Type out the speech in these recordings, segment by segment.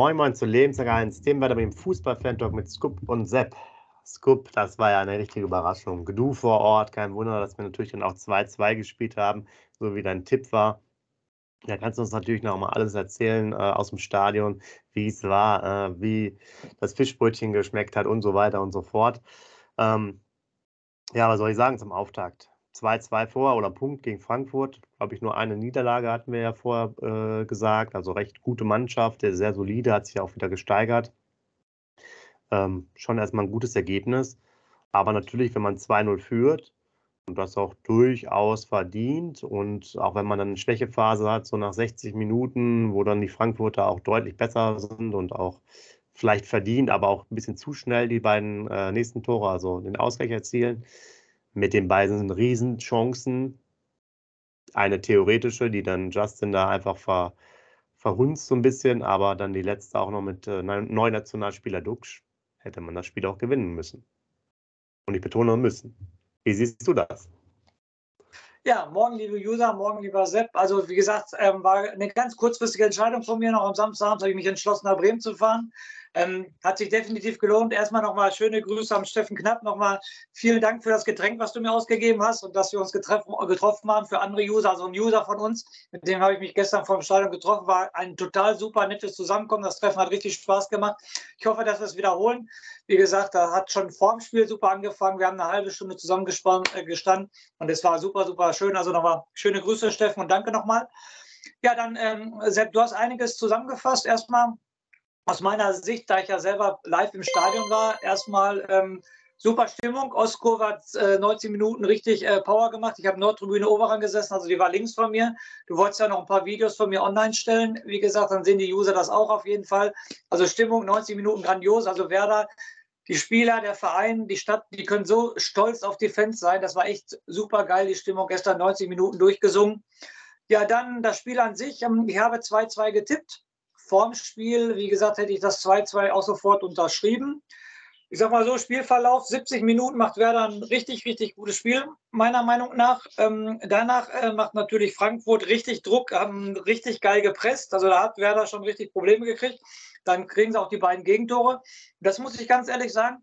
Moin Moin zu Lebensreins, dem weiter mit dem Fußball-Fan-Talk mit Scoop und Sepp. Scoop, das war ja eine richtige Überraschung. Du vor Ort, kein Wunder, dass wir natürlich dann auch 2-2 gespielt haben, so wie dein Tipp war. Da kannst du uns natürlich noch mal alles erzählen äh, aus dem Stadion, wie es war, äh, wie das Fischbrötchen geschmeckt hat und so weiter und so fort. Ähm, ja, was soll ich sagen zum Auftakt? 2-2 vor oder Punkt gegen Frankfurt. Glaube ich, nur eine Niederlage hatten wir ja vorher äh, gesagt. Also recht gute Mannschaft, sehr solide, hat sich auch wieder gesteigert. Ähm, schon erstmal ein gutes Ergebnis. Aber natürlich, wenn man 2-0 führt und das auch durchaus verdient und auch wenn man dann eine Schwächephase hat, so nach 60 Minuten, wo dann die Frankfurter auch deutlich besser sind und auch vielleicht verdient, aber auch ein bisschen zu schnell die beiden äh, nächsten Tore, also den Ausgleich erzielen, mit den beiden Riesenchancen. Eine theoretische, die dann Justin da einfach ver, verhunzt so ein bisschen, aber dann die letzte auch noch mit äh, neuen Nationalspieler Duxch, hätte man das Spiel auch gewinnen müssen. Und ich betone müssen. Wie siehst du das? Ja, morgen, liebe User, morgen, lieber Sepp. Also, wie gesagt, ähm, war eine ganz kurzfristige Entscheidung von mir. Noch am Samstag habe ich mich entschlossen, nach Bremen zu fahren. Ähm, hat sich definitiv gelohnt. Erstmal nochmal schöne Grüße am Steffen Knapp. Nochmal vielen Dank für das Getränk, was du mir ausgegeben hast und dass wir uns getroffen, getroffen haben für andere User. Also ein User von uns, mit dem habe ich mich gestern vor dem Stadion getroffen. War ein total super nettes Zusammenkommen. Das Treffen hat richtig Spaß gemacht. Ich hoffe, dass wir es wiederholen. Wie gesagt, da hat schon vor dem Spiel super angefangen. Wir haben eine halbe Stunde zusammen äh, gestanden und es war super, super schön. Also nochmal schöne Grüße, Steffen, und danke nochmal. Ja, dann, ähm, Sepp, du hast einiges zusammengefasst. Erstmal aus meiner Sicht, da ich ja selber live im Stadion war, erstmal ähm, super Stimmung. Ostkurve hat äh, 19 Minuten richtig äh, Power gemacht. Ich habe Nordtribüne Oberrang gesessen, also die war links von mir. Du wolltest ja noch ein paar Videos von mir online stellen. Wie gesagt, dann sehen die User das auch auf jeden Fall. Also Stimmung, 90 Minuten grandios. Also Werder, die Spieler, der Verein, die Stadt, die können so stolz auf die Fans sein. Das war echt super geil, die Stimmung. Gestern 90 Minuten durchgesungen. Ja, dann das Spiel an sich. Ähm, ich habe 2-2 getippt vorm Spiel, wie gesagt, hätte ich das 2-2 auch sofort unterschrieben. Ich sag mal so, Spielverlauf, 70 Minuten macht Werder ein richtig, richtig gutes Spiel, meiner Meinung nach. Ähm, danach äh, macht natürlich Frankfurt richtig Druck, haben richtig geil gepresst. Also da hat Werder schon richtig Probleme gekriegt. Dann kriegen sie auch die beiden Gegentore. Das muss ich ganz ehrlich sagen.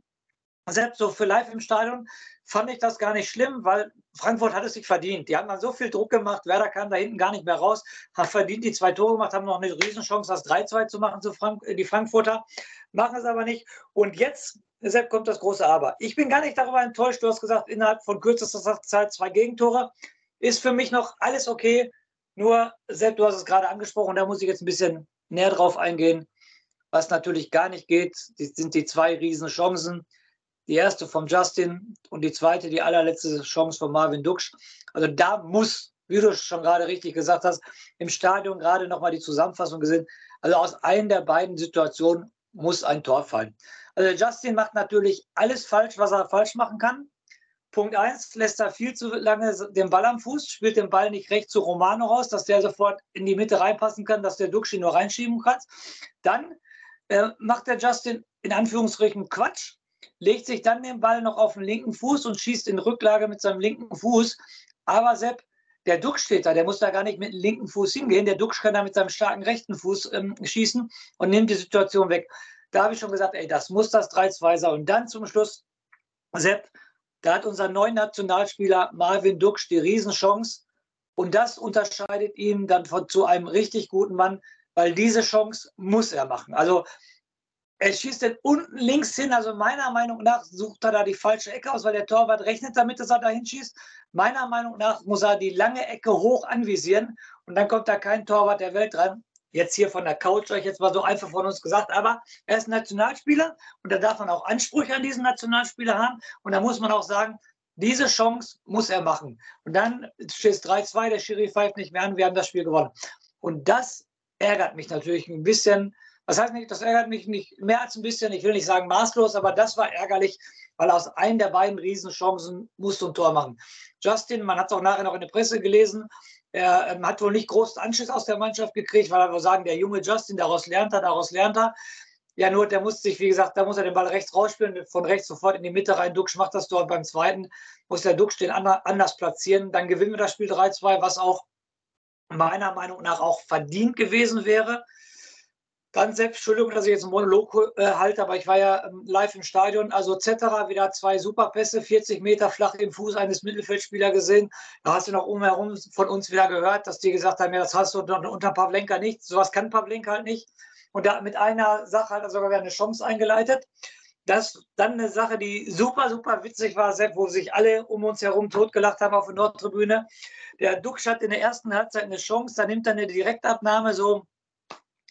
Selbst so für live im Stadion fand ich das gar nicht schlimm, weil Frankfurt hat es sich verdient. Die haben dann so viel Druck gemacht, Werder kam da hinten gar nicht mehr raus, hat verdient die zwei Tore gemacht, haben noch eine Riesenchance, das 3-2 zu machen, zu Frank die Frankfurter, machen es aber nicht. Und jetzt, deshalb kommt das große Aber. Ich bin gar nicht darüber enttäuscht, du hast gesagt, innerhalb von kürzester Zeit zwei Gegentore, ist für mich noch alles okay. Nur, Sepp, du hast es gerade angesprochen, da muss ich jetzt ein bisschen näher drauf eingehen. Was natürlich gar nicht geht, sind die zwei Riesenchancen. Die erste vom Justin und die zweite, die allerletzte Chance von Marvin Duksch. Also da muss, wie du schon gerade richtig gesagt hast, im Stadion gerade nochmal die Zusammenfassung gesehen. Also aus einer der beiden Situationen muss ein Tor fallen. Also Justin macht natürlich alles falsch, was er falsch machen kann. Punkt 1, lässt er viel zu lange den Ball am Fuß, spielt den Ball nicht recht zu Romano raus, dass der sofort in die Mitte reinpassen kann, dass der Duxi nur reinschieben kann. Dann äh, macht der Justin in Anführungsstrichen Quatsch, legt sich dann den Ball noch auf den linken Fuß und schießt in Rücklage mit seinem linken Fuß. Aber Sepp, der Duck steht da, der muss da gar nicht mit dem linken Fuß hingehen. Der Duck kann da mit seinem starken rechten Fuß ähm, schießen und nimmt die Situation weg. Da habe ich schon gesagt, ey, das muss das 3-2 sein. Und dann zum Schluss, Sepp, da hat unser neuer Nationalspieler Marvin Duksch die Riesenchance. Und das unterscheidet ihn dann von, zu einem richtig guten Mann, weil diese Chance muss er machen. Also er schießt den unten links hin, also meiner Meinung nach sucht er da die falsche Ecke aus, weil der Torwart rechnet damit, dass er da hinschießt. Meiner Meinung nach muss er die lange Ecke hoch anvisieren und dann kommt da kein Torwart der Welt dran. Jetzt hier von der Couch, euch jetzt mal so einfach von uns gesagt, aber er ist Nationalspieler und da darf man auch Ansprüche an diesen Nationalspieler haben und da muss man auch sagen, diese Chance muss er machen. Und dann steht es 3-2, der Schiri pfeift nicht mehr an, wir haben das Spiel gewonnen. Und das ärgert mich natürlich ein bisschen, das heißt nicht, das ärgert mich nicht mehr als ein bisschen, ich will nicht sagen maßlos, aber das war ärgerlich, weil aus einem der beiden Riesenchancen musste ein Tor machen. Justin, man hat es auch nachher noch in der Presse gelesen, er ähm, hat wohl nicht großen Anschluss aus der Mannschaft gekriegt, weil er wohl sagen, der junge Justin, daraus lernt er, daraus lernt er. Ja, nur der muss sich, wie gesagt, da muss er den Ball rechts rausspielen, von rechts sofort in die Mitte rein. Duxch macht das dort beim zweiten, muss der Duxch den anders platzieren. Dann gewinnen wir das Spiel 3-2, was auch meiner Meinung nach auch verdient gewesen wäre. Dann selbst, Entschuldigung, dass ich jetzt einen Monolog äh, halte, aber ich war ja ähm, live im Stadion. Also Zetterer, wieder zwei Superpässe, 40 Meter flach im Fuß eines Mittelfeldspielers gesehen. Da hast du noch umherum von uns wieder gehört, dass die gesagt haben, ja, das hast du unter, unter Pavlenka nicht. Sowas kann Pavlenka halt nicht. Und da mit einer Sache hat er sogar wieder eine Chance eingeleitet. Das dann eine Sache, die super, super witzig war, Sepp, wo sich alle um uns herum totgelacht haben auf der Nordtribüne. Der Duxch hat in der ersten Halbzeit eine Chance, da nimmt er eine Direktabnahme so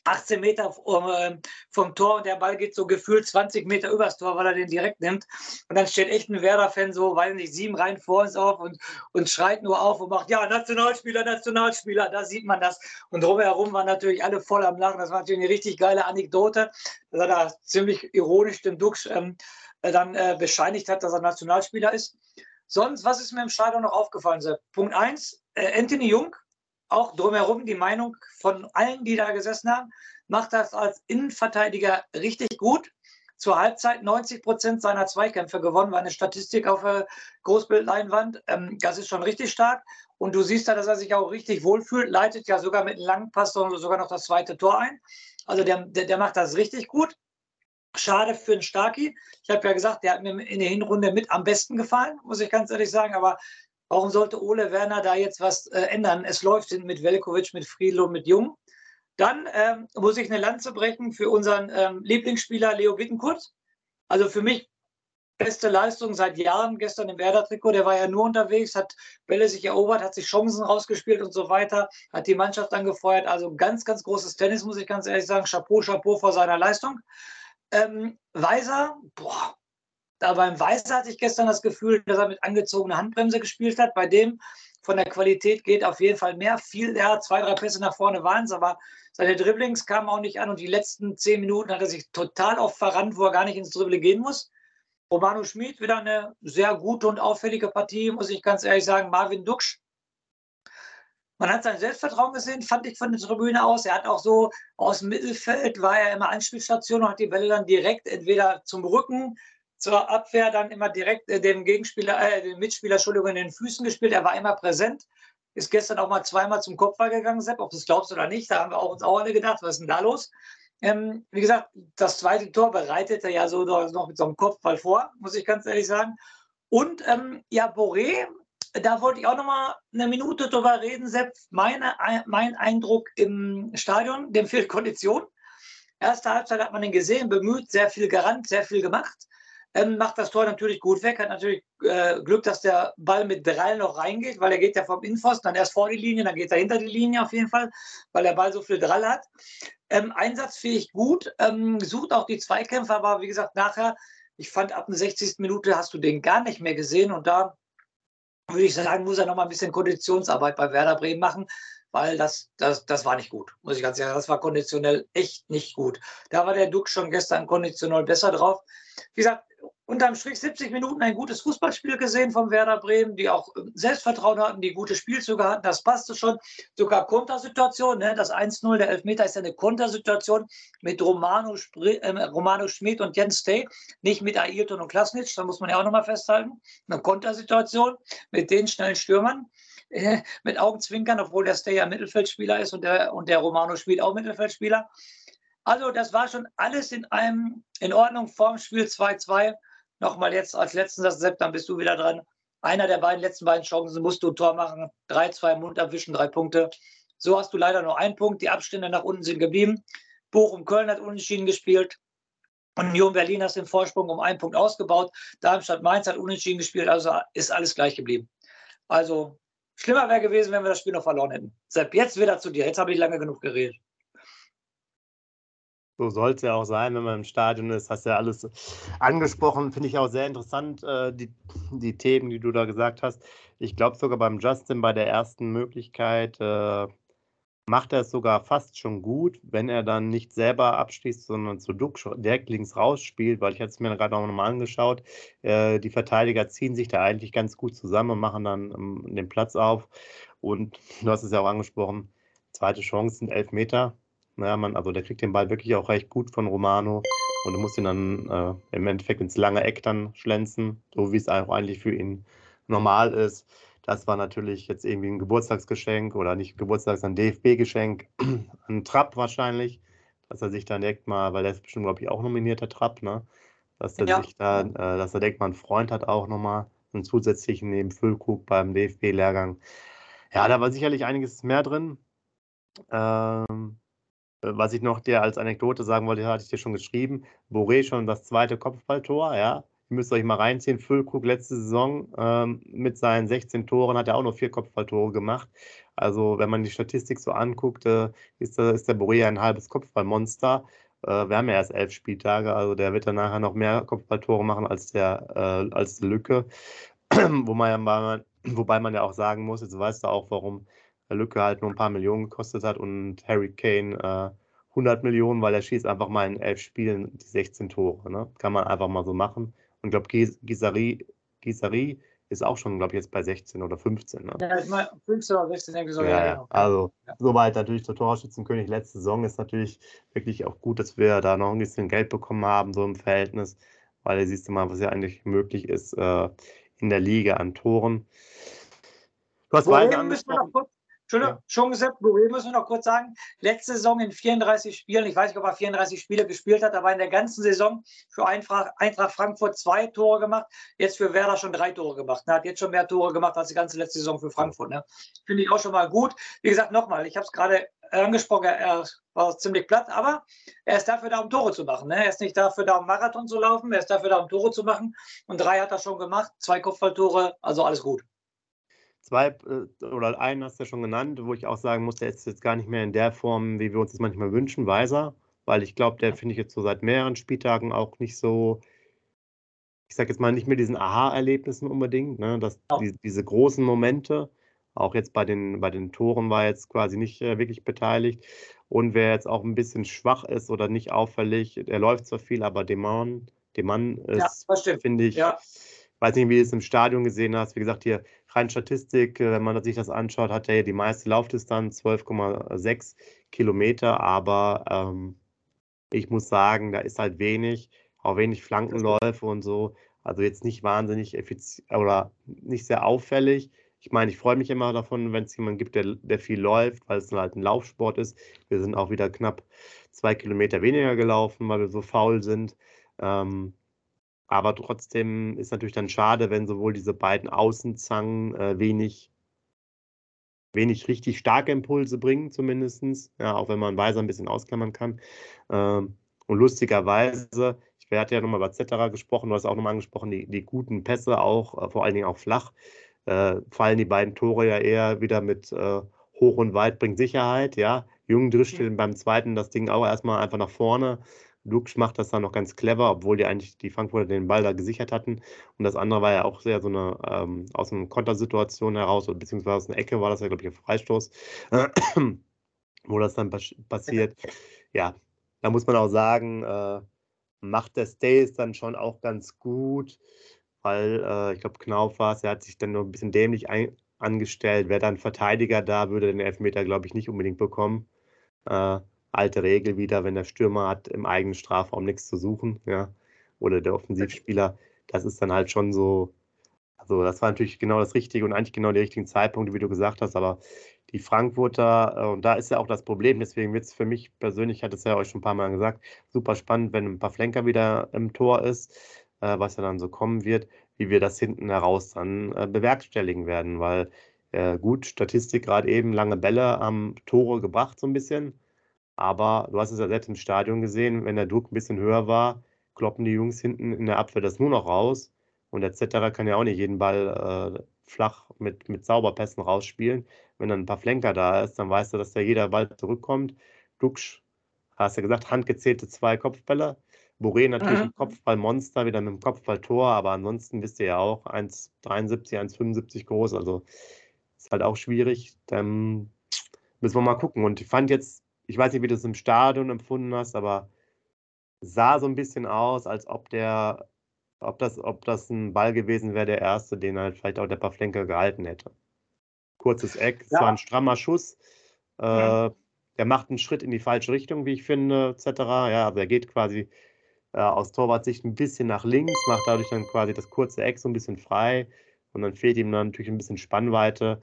18 Meter ähm, vom Tor und der Ball geht so gefühlt 20 Meter übers Tor, weil er den direkt nimmt. Und dann steht echt ein Werder-Fan so, weiß nicht, sieben Reihen vor uns auf und, und schreit nur auf und macht, ja, Nationalspieler, Nationalspieler, da sieht man das. Und drumherum waren natürlich alle voll am Lachen. Das war natürlich eine richtig geile Anekdote, dass er da ziemlich ironisch dem Dux ähm, äh, dann äh, bescheinigt hat, dass er Nationalspieler ist. Sonst, was ist mir im Stadion noch aufgefallen? Punkt 1, äh, Anthony Jung auch drumherum die Meinung von allen, die da gesessen haben, macht das als Innenverteidiger richtig gut. Zur Halbzeit 90 Prozent seiner Zweikämpfe gewonnen, war eine Statistik auf der Großbildleinwand. Ähm, das ist schon richtig stark. Und du siehst da, dass er sich auch richtig wohlfühlt, leitet ja sogar mit einem langen Pass sogar noch das zweite Tor ein. Also der, der, der macht das richtig gut. Schade für den Starki. Ich habe ja gesagt, der hat mir in der Hinrunde mit am besten gefallen, muss ich ganz ehrlich sagen. Aber Warum sollte Ole Werner da jetzt was äh, ändern? Es läuft mit Velkovic, mit Friedlo, mit Jung. Dann ähm, muss ich eine Lanze brechen für unseren ähm, Lieblingsspieler Leo Bittenkurt. Also für mich beste Leistung seit Jahren gestern im Werder-Trikot. Der war ja nur unterwegs, hat Bälle sich erobert, hat sich Chancen rausgespielt und so weiter, hat die Mannschaft angefeuert. Also ganz, ganz großes Tennis, muss ich ganz ehrlich sagen. Chapeau, Chapeau vor seiner Leistung. Ähm, Weiser, boah, da beim Weißer hatte ich gestern das Gefühl, dass er mit angezogener Handbremse gespielt hat. Bei dem von der Qualität geht auf jeden Fall mehr. Viel, ja, zwei, drei Pässe nach vorne waren es, aber seine Dribblings kamen auch nicht an und die letzten zehn Minuten hat er sich total oft verrannt, wo er gar nicht ins Dribbling gehen muss. Romano Schmid wieder eine sehr gute und auffällige Partie, muss ich ganz ehrlich sagen. Marvin Duksch. Man hat sein Selbstvertrauen gesehen, fand ich von der Tribüne aus. Er hat auch so aus dem Mittelfeld, war er immer Anspielstation und hat die Bälle dann direkt entweder zum Rücken zur Abwehr dann immer direkt äh, dem Gegenspieler, äh, dem Mitspieler, Entschuldigung, in den Füßen gespielt. Er war immer präsent. Ist gestern auch mal zweimal zum Kopfball gegangen, Sepp, ob du es glaubst oder nicht. Da haben wir auch uns auch alle gedacht, was ist denn da los? Ähm, wie gesagt, das zweite Tor bereitet er ja so noch mit so einem Kopfball vor, muss ich ganz ehrlich sagen. Und ähm, ja, Boré, da wollte ich auch noch mal eine Minute drüber reden, Sepp. Meine, mein Eindruck im Stadion, dem fehlt Kondition. Erste Halbzeit hat man ihn gesehen, bemüht, sehr viel gerannt, sehr viel gemacht ähm, macht das Tor natürlich gut weg, hat natürlich äh, Glück, dass der Ball mit Drall noch reingeht, weil er geht ja vom Innenpfosten dann erst vor die Linie, dann geht er hinter die Linie auf jeden Fall, weil der Ball so viel Drall hat. Ähm, einsatzfähig gut, ähm, sucht auch die Zweikämpfe, aber wie gesagt, nachher, ich fand ab der 60. Minute hast du den gar nicht mehr gesehen und da würde ich sagen, muss er noch mal ein bisschen Konditionsarbeit bei Werder Bremen machen, weil das, das, das war nicht gut, muss ich ganz ehrlich sagen. Das war konditionell echt nicht gut. Da war der Duck schon gestern konditionell besser drauf. Wie gesagt, unterm Strich 70 Minuten ein gutes Fußballspiel gesehen vom Werder Bremen, die auch ähm, Selbstvertrauen hatten, die gute Spielzüge hatten. Das passte schon. Sogar Kontersituation. Ne? Das 1-0, der Elfmeter ist ja eine Kontersituation mit Romano, äh, Romano Schmid und Jens Stay, nicht mit Ailton und Klasnitsch. Da muss man ja auch nochmal festhalten. Eine Kontersituation mit den schnellen Stürmern. Äh, mit Augenzwinkern, obwohl der Stay ja Mittelfeldspieler ist und der, und der Romano Schmid auch Mittelfeldspieler. Also das war schon alles in einem in Ordnung vorm Spiel 2-2. Nochmal jetzt als letzten Satz, Sepp, dann bist du wieder dran. Einer der beiden letzten beiden Chancen musst du ein Tor machen. 3-2 Mund abwischen, drei Punkte. So hast du leider nur einen Punkt. Die Abstände nach unten sind geblieben. Bochum-Köln hat unentschieden gespielt. Union Berlin hat den Vorsprung um einen Punkt ausgebaut. Darmstadt-Mainz hat unentschieden gespielt. Also ist alles gleich geblieben. Also schlimmer wäre gewesen, wenn wir das Spiel noch verloren hätten. Sepp, jetzt wieder zu dir. Jetzt habe ich lange genug geredet. So soll es ja auch sein, wenn man im Stadion ist. Hast ja alles angesprochen. Finde ich auch sehr interessant, äh, die, die Themen, die du da gesagt hast. Ich glaube sogar beim Justin bei der ersten Möglichkeit äh, macht er es sogar fast schon gut, wenn er dann nicht selber abschließt, sondern zu Duck direkt links rausspielt, weil ich hatte es mir gerade auch nochmal angeschaut. Äh, die Verteidiger ziehen sich da eigentlich ganz gut zusammen und machen dann ähm, den Platz auf. Und du hast es ja auch angesprochen, zweite Chance sind elf Meter naja, man, also der kriegt den Ball wirklich auch recht gut von Romano und du musst ihn dann äh, im Endeffekt ins lange Eck dann schlänzen, so wie es auch eigentlich für ihn normal ist. Das war natürlich jetzt irgendwie ein Geburtstagsgeschenk oder nicht Geburtstags, ein DFB-Geschenk, ein Trapp wahrscheinlich. dass er sich dann direkt mal, weil der ist bestimmt, glaube ich, auch nominierter Trapp, ne? Dass er Ja. sich da, äh, dass er direkt mal einen Freund hat, auch nochmal einen zusätzlichen neben Füllkrug beim DFB-Lehrgang. Ja, da war sicherlich einiges mehr drin. Ähm, äh, was ich noch dir als Anekdote sagen wollte, hatte ich dir schon geschrieben. Boré schon das zweite Kopfballtor, ja. Ihr müsst euch mal reinziehen. Füllkrug letzte Saison ähm, mit seinen 16 Toren hat er auch nur vier Kopfballtore gemacht. Also, wenn man die Statistik so anguckt, äh, ist, der, ist der Boré ein halbes Kopfballmonster. Äh, wir haben ja erst elf Spieltage, also der wird dann nachher noch mehr Kopfballtore machen als der, äh, als die Lücke. Wo man, wobei man ja auch sagen muss, jetzt weißt du auch, warum Lücke halt nur ein paar Millionen gekostet hat und Harry Kane äh, 100 Millionen, weil er schießt einfach mal in elf Spielen die 16 Tore. Ne? Kann man einfach mal so machen. Und ich glaube, Gisari, Gisari ist auch schon, glaube ich, jetzt bei 16 oder 15. Ne? Ja, ich meine, 15 oder 16, denke ich so. Ja, ja. genau. Also, Ja. soweit natürlich der Torschützenkönig letzte Saison ist natürlich wirklich auch gut, dass wir da noch ein bisschen Geld bekommen haben, so im Verhältnis, weil da siehst du mal, was ja eigentlich möglich ist äh, in der Liga an Toren. Du hast Boré müssen wir noch kurz, Entschuldigung, schon gesagt, Boré müssen wir noch kurz sagen. Letzte Saison in 34 Spielen, ich weiß nicht, ob er 34 Spiele gespielt hat, aber in der ganzen Saison für Eintracht, Eintracht Frankfurt zwei Tore gemacht, jetzt für Werder schon drei Tore gemacht. Er hat jetzt schon mehr Tore gemacht als die ganze letzte Saison für Frankfurt. Ne? Finde ich auch schon mal gut. Wie gesagt, nochmal, ich habe es gerade angesprochen, er war ziemlich platt, aber er ist dafür da, um Tore zu machen. Ne? Er ist nicht dafür da, um Marathon zu laufen, er ist dafür da, um Tore zu machen. Und drei hat er schon gemacht, zwei Kopfballtore, also alles gut. Zwei äh, oder einen hast du ja schon genannt, wo ich auch sagen muss, der ist jetzt gar nicht mehr in der Form, wie wir uns das manchmal wünschen, Weiser, weil ich glaube, der finde ich jetzt so seit mehreren Spieltagen auch nicht so, ich sage jetzt mal nicht mehr diesen Aha-Erlebnissen unbedingt, ne? dass Ja. die, diese großen Momente, auch jetzt bei den, bei den Toren war jetzt quasi nicht äh, wirklich beteiligt. Und wer jetzt auch ein bisschen schwach ist oder nicht auffällig, er läuft zwar viel, aber Deman Ja, ist, stimmt. finde ich, Ja. weiß nicht, wie du es im Stadion gesehen hast. Wie gesagt, hier rein Statistik, äh, wenn man sich das anschaut, hat er hier die meiste Laufdistanz, 12,6 Kilometer. Aber ähm, ich muss sagen, da ist halt wenig, auch wenig Flankenläufe und so. Also jetzt nicht wahnsinnig effizient oder nicht sehr auffällig. Ich meine, ich freue mich immer davon, wenn es jemanden gibt, der, der viel läuft, weil es halt ein Laufsport ist. Wir sind auch wieder knapp zwei Kilometer weniger gelaufen, weil wir so faul sind. Ähm, aber trotzdem ist natürlich dann schade, wenn sowohl diese beiden Außenzangen äh, wenig, wenig richtig starke Impulse bringen, zumindest. Ja, auch wenn man Weiser ein bisschen ausklammern kann. Ähm, und lustigerweise, ich hatte ja nochmal über Zetterer gesprochen, du hast auch nochmal angesprochen, die, die guten Pässe auch, äh, vor allen Dingen auch flach, äh, fallen die beiden Tore ja eher wieder mit äh, hoch und weit bringt Sicherheit, ja. Jung drischt beim zweiten das Ding auch erstmal einfach nach vorne. Lux macht das dann noch ganz clever, obwohl die eigentlich die Frankfurter den Ball da gesichert hatten. Und das andere war ja auch sehr so eine ähm, aus einer Kontersituation heraus, beziehungsweise aus einer Ecke war das ja, glaube ich, ein Freistoß, wo das dann pas passiert. Ja, da muss man auch sagen, äh, macht der Stays dann schon auch ganz gut, weil äh, ich glaube, Knauf war es, er hat sich dann nur ein bisschen dämlich ein angestellt. Wäre dann Verteidiger da, würde den Elfmeter, glaube ich, nicht unbedingt bekommen. Äh, alte Regel wieder, wenn der Stürmer hat im eigenen Strafraum nichts zu suchen, ja, oder der Offensivspieler, das ist dann halt schon so, also das war natürlich genau das Richtige und eigentlich genau die richtigen Zeitpunkte, wie du gesagt hast, aber die Frankfurter, äh, und da ist ja auch das Problem, deswegen wird es für mich persönlich, ich hatte es ja euch schon ein paar Mal gesagt, super spannend, wenn ein paar Flenker wieder im Tor ist, äh, was ja dann so kommen wird, wie wir das hinten heraus dann äh, bewerkstelligen werden, weil gut, Statistik gerade eben, lange Bälle haben Tore gebracht so ein bisschen, aber du hast es ja selbst im Stadion gesehen, wenn der Druck ein bisschen höher war, kloppen die Jungs hinten in der Abwehr das nur noch raus. Und der Zetterer kann ja auch nicht jeden Ball äh, flach mit, mit Sauberpässen rausspielen. Wenn dann ein paar Flenker da ist, dann weißt du, dass da jeder Ball zurückkommt. Duxch, hast du ja gesagt, handgezählte zwei Kopfbälle. Boré natürlich Mhm. ein Kopfballmonster, wieder mit dem Kopfballtor, aber ansonsten wisst ihr ja auch, 1,73, 1,75 groß, also ist halt auch schwierig. Dann müssen wir mal gucken. Und ich fand jetzt, ich weiß nicht, wie du es im Stadion empfunden hast, aber sah so ein bisschen aus, als ob der, ob das, ob das ein Ball gewesen wäre, der erste, den halt vielleicht auch der Pavlenka gehalten hätte. Kurzes Eck, es Ja. war ein strammer Schuss. Äh, Ja. Der macht einen Schritt in die falsche Richtung, wie ich finde, etc. Ja, also er geht quasi äh, aus Torwartsicht ein bisschen nach links, macht dadurch dann quasi das kurze Eck so ein bisschen frei und dann fehlt ihm dann natürlich ein bisschen Spannweite.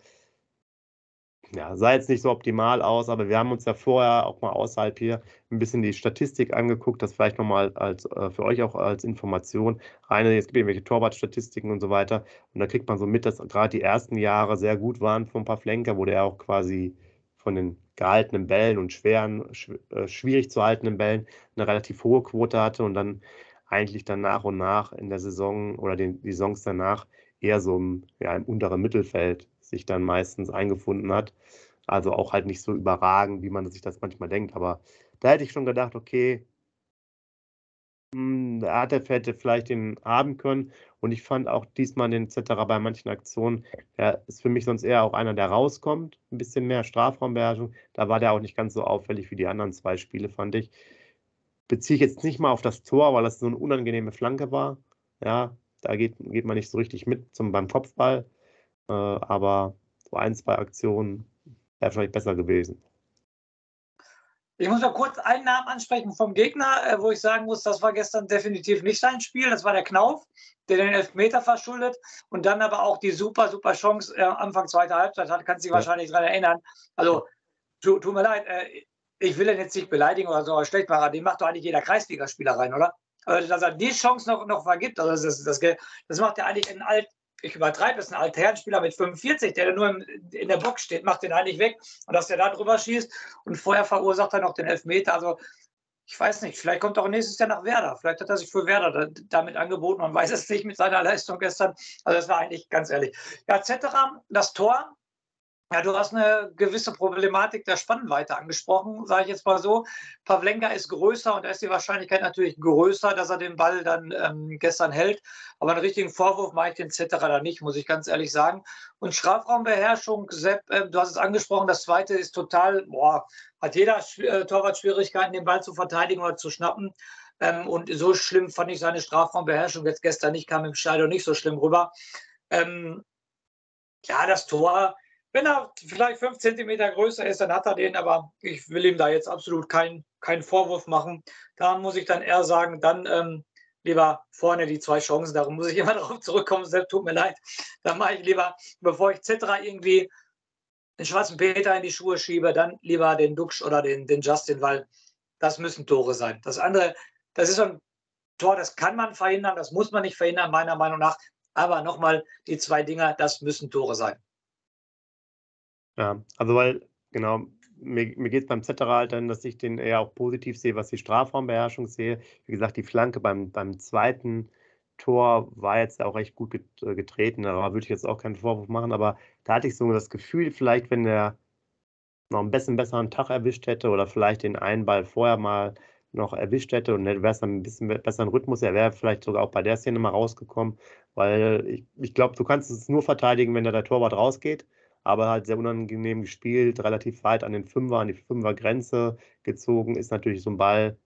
Ja, sah jetzt nicht so optimal aus, aber wir haben uns ja vorher auch mal außerhalb hier ein bisschen die Statistik angeguckt, das vielleicht nochmal als, äh, für euch auch als Information. Reine, es gibt irgendwelche Torwartstatistiken und so weiter. Und da kriegt man so mit, dass gerade die ersten Jahre sehr gut waren von Flenker, wo der auch quasi von den gehaltenen Bällen und schweren, äh, schwierig zu haltenden Bällen eine relativ hohe Quote hatte und dann eigentlich dann nach und nach in der Saison oder den, die Saisons danach eher so im, ja, im unteren Mittelfeld sich dann meistens eingefunden hat. Also auch halt nicht so überragend, wie man sich das manchmal denkt. Aber da hätte ich schon gedacht, okay, hm, da hätte vielleicht den haben können. Und ich fand auch diesmal den Zetterer bei manchen Aktionen, der ist für mich sonst eher auch einer, der rauskommt. Ein bisschen mehr Strafraumbeherrschung. Da war der auch nicht ganz so auffällig wie die anderen zwei Spiele, fand ich. Beziehe ich jetzt nicht mal auf das Tor, weil das so eine unangenehme Flanke war. Ja, da geht, geht man nicht so richtig mit zum, beim Kopfball. Äh, aber so ein, zwei Aktionen wäre vielleicht besser gewesen. Ich muss noch kurz einen Namen ansprechen vom Gegner, äh, wo ich sagen muss, das war gestern definitiv nicht sein Spiel. Das war der Knauf, der den Elfmeter verschuldet und dann aber auch die super, super Chance äh, Anfang zweiter Halbzeit hat. Kannst du dich ja. wahrscheinlich daran erinnern. Also, tu, tut mir leid, äh, ich will ihn jetzt nicht beleidigen oder so, aber schlecht machen. Den macht doch eigentlich jeder Kreisligaspieler rein, oder? Also, dass er die Chance noch, noch vergibt, also das, das, das macht ja eigentlich ein alt, ich übertreibe es, ein alter Herrenspieler mit 45, der nur im, in der Box steht, macht den eigentlich weg und dass der da drüber schießt und vorher verursacht er noch den Elfmeter. Also ich weiß nicht, vielleicht kommt er auch nächstes Jahr nach Werder. Vielleicht hat er sich für Werder damit angeboten, man weiß es nicht mit seiner Leistung gestern. Also das war eigentlich ganz ehrlich. Ja, Zetterer, das Tor, ja, du hast eine gewisse Problematik der Spannweite angesprochen, sage ich jetzt mal so. Pavlenka ist größer und da ist die Wahrscheinlichkeit natürlich größer, dass er den Ball dann ähm, gestern hält. Aber einen richtigen Vorwurf mache ich den Zetterer da nicht, muss ich ganz ehrlich sagen. Und Strafraumbeherrschung, Sepp, äh, du hast es angesprochen, das zweite ist total, boah, hat jeder äh, Torwart Schwierigkeiten, den Ball zu verteidigen oder zu schnappen. Ähm, und so schlimm fand ich seine Strafraumbeherrschung jetzt gestern nicht, kam im Stadion nicht so schlimm rüber. Ähm, ja, das Tor wenn er vielleicht fünf Zentimeter größer ist, dann hat er den, aber ich will ihm da jetzt absolut keinen kein Vorwurf machen. Da muss ich dann eher sagen, dann ähm, lieber vorne die zwei Chancen. Darum muss ich immer darauf zurückkommen. Selbst tut mir leid. Dann mache ich lieber, bevor ich Zetra irgendwie den schwarzen Peter in die Schuhe schiebe, dann lieber den Duxch oder den, den Justin, weil das müssen Tore sein. Das andere, das ist so ein Tor, das kann man verhindern, das muss man nicht verhindern, meiner Meinung nach. Aber nochmal, die zwei Dinger, das müssen Tore sein. Ja, also weil, genau, mir, mir geht es beim Zetterer halt dann, dass ich den eher auch positiv sehe, was die Strafraumbeherrschung sehe. Wie gesagt, die Flanke beim, beim zweiten Tor war jetzt auch recht gut äh, getreten. Da würde ich jetzt auch keinen Vorwurf machen, aber da hatte ich so das Gefühl, vielleicht, wenn der noch ein bisschen besseren Tag erwischt hätte oder vielleicht den einen Ball vorher mal noch erwischt hätte und wäre es dann ein bisschen besseren Rhythmus, er wäre vielleicht sogar auch bei der Szene mal rausgekommen, weil ich, ich glaube, du kannst es nur verteidigen, wenn da der Torwart rausgeht aber halt sehr unangenehm gespielt, relativ weit an den Fünfer, an die Fünfergrenze gezogen. Ist natürlich so ein Ball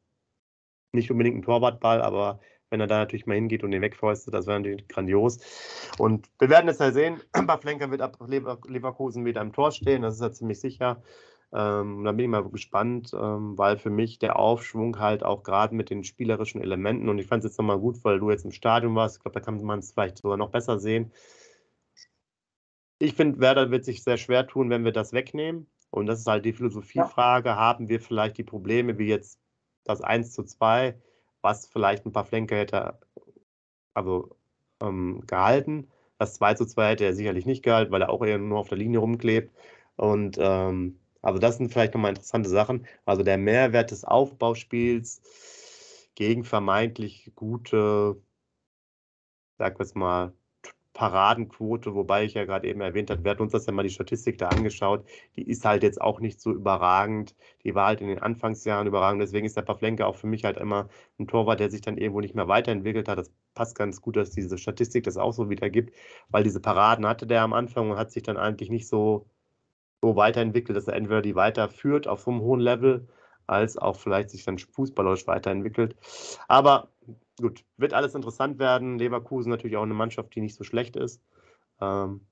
nicht unbedingt ein Torwartball, aber wenn er da natürlich mal hingeht und den wegfäustet, das wäre natürlich grandios. Und wir werden es ja sehen. Bei Flenker wird ab Leverkusen wieder im Tor stehen, das ist ja ziemlich sicher. Ähm, da bin ich mal gespannt, ähm, weil für mich der Aufschwung halt auch gerade mit den spielerischen Elementen und ich fand es jetzt nochmal gut, weil du jetzt im Stadion warst. Ich glaube, da kann man es vielleicht sogar noch besser sehen. Ich finde, Werder wird sich sehr schwer tun, wenn wir das wegnehmen. Und das ist halt die Philosophiefrage. Ja. Haben wir vielleicht die Probleme wie jetzt das 1 zu 2, was vielleicht ein paar Flenker hätte also, ähm, gehalten. Das 2 zu 2 hätte er sicherlich nicht gehalten, weil er auch eher nur auf der Linie rumklebt. Und ähm, also das sind vielleicht nochmal interessante Sachen. Also der Mehrwert des Aufbauspiels gegen vermeintlich gute, sag wir mal, Paradenquote, wobei ich ja gerade eben erwähnt habe, wir hatten uns das ja mal die Statistik da angeschaut, die ist halt jetzt auch nicht so überragend. Die war halt in den Anfangsjahren überragend, deswegen ist der Pavlenka auch für mich halt immer ein Torwart, der sich dann irgendwo nicht mehr weiterentwickelt hat. Das passt ganz gut, dass diese Statistik das auch so wiedergibt, weil diese Paraden hatte der am Anfang und hat sich dann eigentlich nicht so, so weiterentwickelt, dass er entweder die weiterführt auf so einem hohen Level, als auch vielleicht sich dann fußballerisch weiterentwickelt. Aber gut, wird alles interessant werden. Leverkusen natürlich auch eine Mannschaft, die nicht so schlecht ist. Ähm,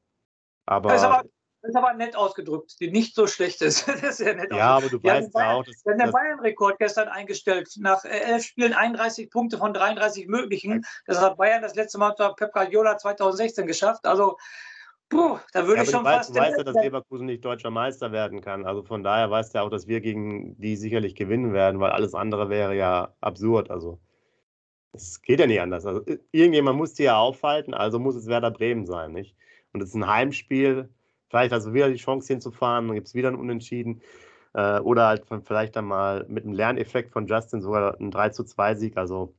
aber, das ist aber, das ist aber nett ausgedrückt, die nicht so schlecht ist. das ist ja nett Ja, aber du weißt ja auch, dass. Wir haben den Bayern-Rekord gestern eingestellt. Nach äh, elf Spielen 31 Punkte von 33 möglichen. Das hat Bayern das letzte Mal unter Pep Guardiola 2016 geschafft. Also Puh, da würde ja, ich schon du fast. Du weißt ja, dass Leverkusen nicht deutscher Meister werden kann. Also von daher weißt du ja auch, dass wir gegen die sicherlich gewinnen werden, weil alles andere wäre ja absurd. Also es geht ja nicht anders. Also irgendjemand muss die ja aufhalten, also muss es Werder Bremen sein, nicht? Und es ist ein Heimspiel. Vielleicht also wieder die Chance hinzufahren, dann gibt es wieder ein Unentschieden. Äh, oder halt vielleicht dann mal mit einem Lerneffekt von Justin sogar ein 3 zu 2 Sieg. Also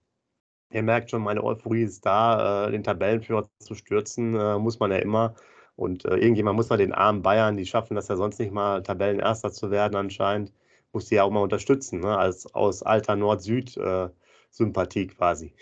ihr merkt schon, meine Euphorie ist da. Äh, den Tabellenführer zu stürzen, äh, muss man ja immer. Und äh, irgendjemand muss mal den armen Bayern, die schaffen das ja sonst nicht mal, Tabellenerster zu werden anscheinend, muss die ja auch mal unterstützen, ne? als aus alter Nord-Süd-Sympathie äh, quasi.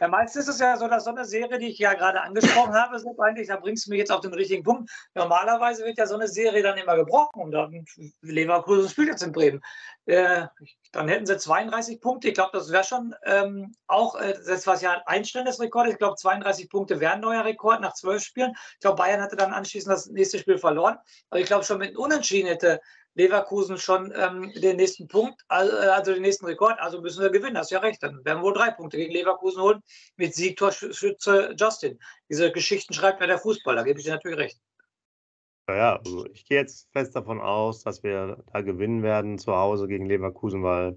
Ja, meistens ist es ja so, dass so eine Serie, die ich ja gerade angesprochen habe, so eigentlich, da bringst du mich jetzt auf den richtigen Punkt. Normalerweise wird ja so eine Serie dann immer gebrochen und dann Leverkusen spielt jetzt in Bremen. Äh, dann hätten sie 32 Punkte. Ich glaube, das wäre schon ähm, auch, äh, das war ja ein einstellendes Rekord. Ich glaube, 32 Punkte wären neuer Rekord nach zwölf Spielen. Ich glaube, Bayern hatte dann anschließend das nächste Spiel verloren. Aber ich glaube, schon mit einem Unentschieden hätte Leverkusen schon ähm, den nächsten Punkt, also, also, den nächsten Rekord, also müssen wir gewinnen, hast ja recht. Dann werden wir wohl drei Punkte gegen Leverkusen holen mit Siegtorschütze Justin. Diese Geschichten schreibt ja der Fußball, da gebe ich dir natürlich recht. Ja, also ich gehe jetzt fest davon aus, dass wir da gewinnen werden zu Hause gegen Leverkusen, weil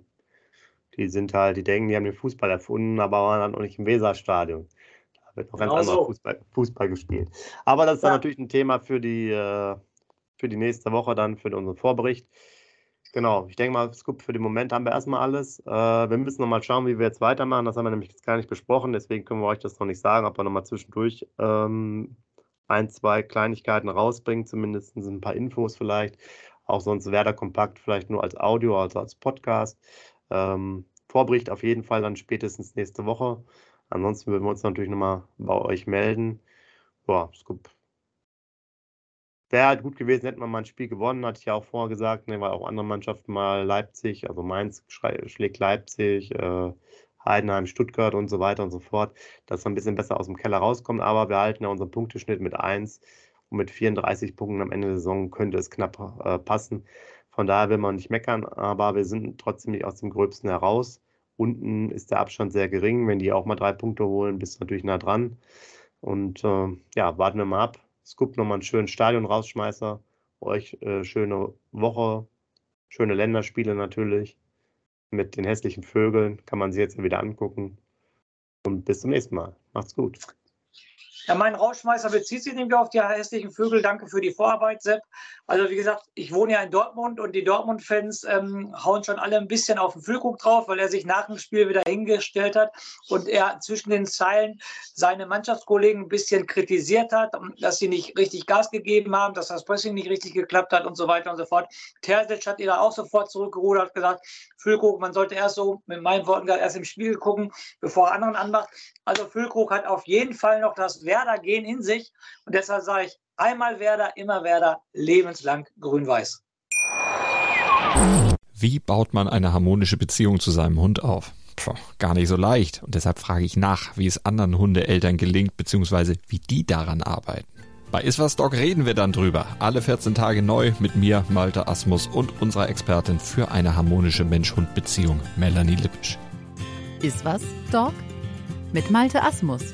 die sind halt, die denken, die haben den Fußball erfunden, aber waren dann noch nicht im Weserstadion. Da wird noch ganz genau anderer so. Fußball, Fußball, gespielt. Aber das ist ja. dann natürlich ein Thema für die äh, für die nächste Woche dann für unseren Vorbericht. Genau, ich denke mal, Scoop, für den Moment haben wir erstmal alles. Äh, wir müssen nochmal schauen, wie wir jetzt weitermachen. Das haben wir nämlich jetzt gar nicht besprochen, deswegen können wir euch das noch nicht sagen, wir nochmal zwischendurch ähm, ein, zwei Kleinigkeiten rausbringen, zumindest ein paar Infos vielleicht. Auch sonst Werder Kompakt vielleicht nur als Audio, also als Podcast. Ähm, Vorbericht auf jeden Fall dann spätestens nächste Woche. Ansonsten würden wir uns natürlich nochmal bei euch melden. Boah, Scoop, wäre halt gut gewesen, hätten wir mal ein Spiel gewonnen, hatte ich ja auch vorher gesagt, ne, weil auch andere Mannschaften mal Leipzig, also Mainz schlägt Leipzig, äh, Heidenheim, Stuttgart und so weiter und so fort, dass wir ein bisschen besser aus dem Keller rauskommen, aber wir halten ja unseren Punkteschnitt mit 1 und mit 34 Punkten am Ende der Saison könnte es knapp äh, passen. Von daher will man nicht meckern, aber wir sind trotzdem nicht aus dem Gröbsten heraus. Unten ist der Abstand sehr gering. Wenn die auch mal drei Punkte holen, bist du natürlich nah dran. Und äh, ja, warten wir mal ab. Scoop nochmal einen schönen Stadion-Rausschmeißer. Euch äh, schöne Woche, schöne Länderspiele natürlich. Mit den hässlichen Vögeln kann man sie jetzt wieder angucken. Und bis zum nächsten Mal. Macht's gut. Ja, mein Rauschmeißer bezieht sich nämlich auf die hässlichen Vögel. Danke für die Vorarbeit, Sepp. Also wie gesagt, ich wohne ja in Dortmund und die Dortmund-Fans ähm, hauen schon alle ein bisschen auf den Füllkrug drauf, weil er sich nach dem Spiel wieder hingestellt hat und er zwischen den Zeilen seine Mannschaftskollegen ein bisschen kritisiert hat, dass sie nicht richtig Gas gegeben haben, dass das Pressing nicht richtig geklappt hat und so weiter und so fort. Terzic hat ihr da auch sofort zurückgerudert, hat gesagt, Füllkrug, man sollte erst so, mit meinen Worten gesagt, erst im Spiel gucken, bevor er anderen anmacht. Also Füllkrug hat auf jeden Fall noch das Werder-Gen in sich. Und deshalb sage ich, einmal Werder, immer Werder, lebenslang grün-weiß. Wie baut man eine harmonische Beziehung zu seinem Hund auf? Puh, gar nicht so leicht. Und deshalb frage ich nach, wie es anderen Hundeeltern gelingt, beziehungsweise wie die daran arbeiten. Bei Iswas Dog reden wir dann drüber. Alle 14 Tage neu mit mir, Malte Asmus und unserer Expertin für eine harmonische Mensch-Hund-Beziehung, Melanie Lippisch. Iswas Dog? mit Malte Asmus.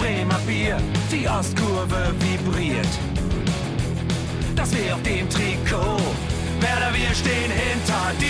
Bremer Bier. Die Ostkurve vibriert. Das wir auf dem Trikot. Werder, wir stehen hinter dir.